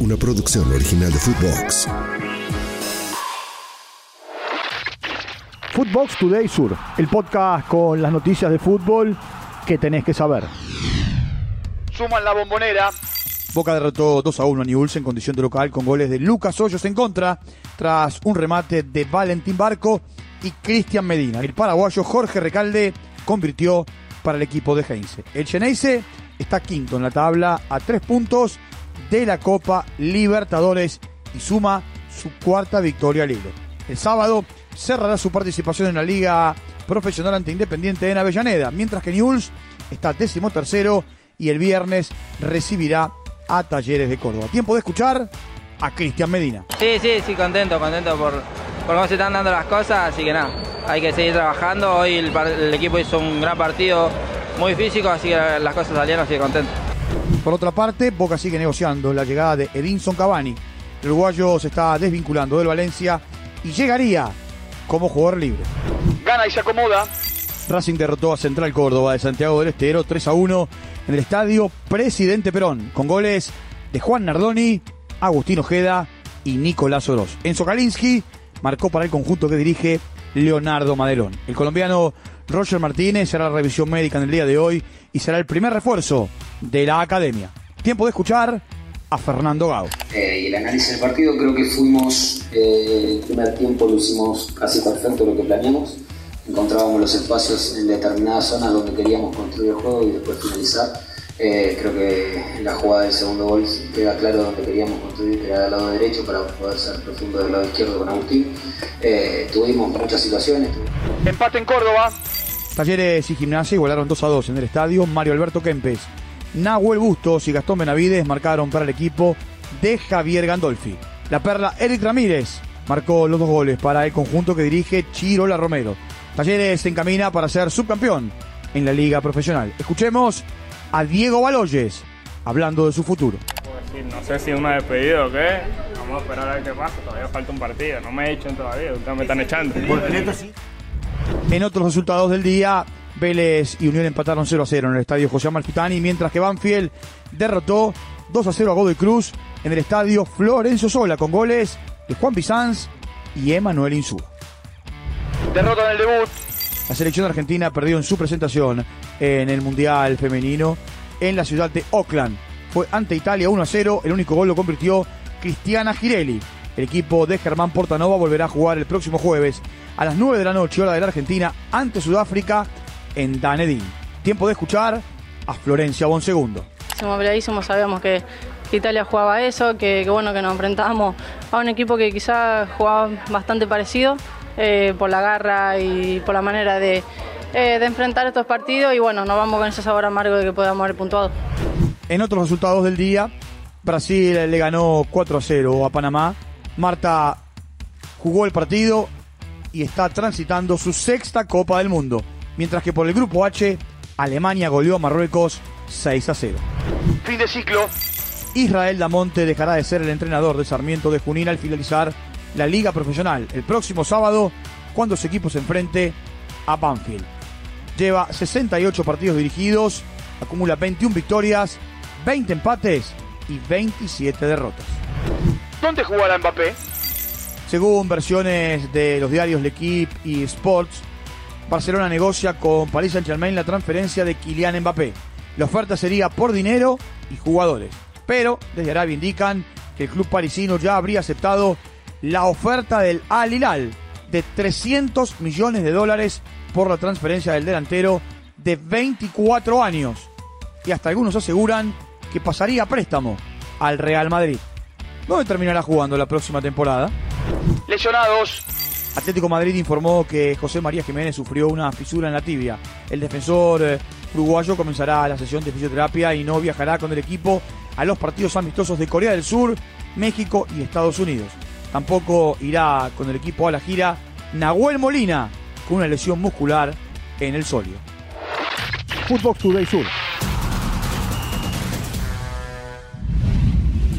una producción original de Footbox. Footbox Today Sur, el podcast con las noticias de fútbol que tenés que saber. Suman la bombonera. Boca derrotó 2 a 1 a Newell's en condición de local con goles de Lucas Hoyos en contra tras un remate de Valentín Barco y Cristian Medina. El paraguayo Jorge Recalde convirtió para el equipo de Heinze. El Geneise está quinto en la tabla a tres puntos de la Copa Libertadores y suma su cuarta victoria al hilo. El sábado cerrará su participación en la Liga Profesional ante Independiente en Avellaneda, mientras que Newell's está décimo tercero y el viernes recibirá a Talleres de Córdoba. Tiempo de escuchar a Cristian Medina. Sí, sí, sí, contento, contento por, por cómo se están dando las cosas, así que nada, hay que seguir trabajando. Hoy el, equipo hizo un gran partido, muy físico, así que las cosas salieron, así que contento. Por otra parte, Boca sigue negociando la llegada de Edinson Cavani. El uruguayo se está desvinculando del Valencia y llegaría como jugador libre. Gana y se acomoda. Racing derrotó a Central Córdoba de Santiago del Estero 3 a 1 en el estadio Presidente Perón, con goles de Juan Nardoni, Agustín Ojeda y Nicolás Oroz. Enzo Kalinski marcó para el conjunto que dirige Leonardo Madelón. El colombiano Roger Martínez hará la revisión médica en el día de hoy y será el primer refuerzo de la academia. Tiempo de escuchar a Fernando Gao. Eh, y el análisis del partido creo que fuimos, eh, el primer tiempo lo hicimos casi perfecto lo que planeamos. Encontrábamos los espacios en determinadas zonas donde queríamos construir el juego y después finalizar. Eh, creo que en la jugada del segundo gol queda claro donde queríamos construir, que era del lado derecho para poder ser profundo del lado izquierdo con Agustín. Eh, tuvimos muchas situaciones. Empate en Córdoba. Talleres y Gimnasia igualaron 2 a 2 en el estadio. Mario Alberto Kempes, Nahuel Bustos y Gastón Benavides marcaron para el equipo de Javier Gandolfi. La perla Eric Ramírez marcó los dos goles para el conjunto que dirige Chirola Romero. Talleres se encamina para ser subcampeón en la liga profesional. Escuchemos a Diego Baloyes hablando de su futuro. No sé si una despedida o qué. Vamos a esperar a ver qué pasa. Todavía falta un partido. No me echen todavía. Ustedes me están echando. En otros resultados del día, Vélez y Unión empataron 0 a 0 en el estadio José Amalfitani, mientras que Banfield derrotó 2 a 0 a Godoy Cruz en el estadio Florencio Sola con goles de Juan Bizanz y Emanuel Insúa. Derrota en el debut. La selección argentina perdió en su presentación en el Mundial Femenino en la ciudad de Oakland. Fue ante Italia 1 a 0. El único gol lo convirtió Cristiana Girelli. El equipo de Germán Portanova volverá a jugar el próximo jueves a las 9 de la noche, hora de la Argentina, ante Sudáfrica en Dunedin. Tiempo de escuchar a Florencia Bonsegundo. Somos peleadísimos, sabíamos que que Italia jugaba eso, que, que bueno que nos enfrentábamos a un equipo que quizás jugaba bastante parecido eh, por la garra y por la manera de, eh, de enfrentar estos partidos y bueno, nos vamos con ese sabor amargo de que podamos haber puntuado. En otros resultados del día, Brasil le ganó 4 a 0 a Panamá. Marta jugó el partido y está transitando su sexta Copa del Mundo. Mientras que por el grupo H, Alemania goleó a Marruecos 6 a 0. Fin de ciclo. Israel Damonte dejará de ser el entrenador de Sarmiento de Junín al finalizar la liga profesional el próximo sábado cuando su equipo se enfrente a Banfield. Lleva 68 partidos dirigidos, acumula 21 victorias, 20 empates y 27 derrotas. ¿Dónde jugará Mbappé? Según versiones de los diarios L'Equipe y Sports, Barcelona negocia con Paris Saint-Germain la transferencia de Kylian Mbappé. La oferta sería por dinero y jugadores. Pero desde Arabia indican que el club parisino ya habría aceptado la oferta del Al Hilal de 300 millones de dólares por la transferencia del delantero de 24 años. Y hasta algunos aseguran que pasaría préstamo al Real Madrid. ¿Dónde terminará jugando la próxima temporada? Lesionados. Atlético Madrid informó que José María Jiménez sufrió una fisura en la tibia. El defensor eh, uruguayo comenzará la sesión de fisioterapia y no viajará con el equipo a los partidos amistosos de Corea del Sur, México y Estados Unidos. Tampoco irá con el equipo a la gira Nahuel Molina, con una lesión muscular en el solio. Footbox Today Sur.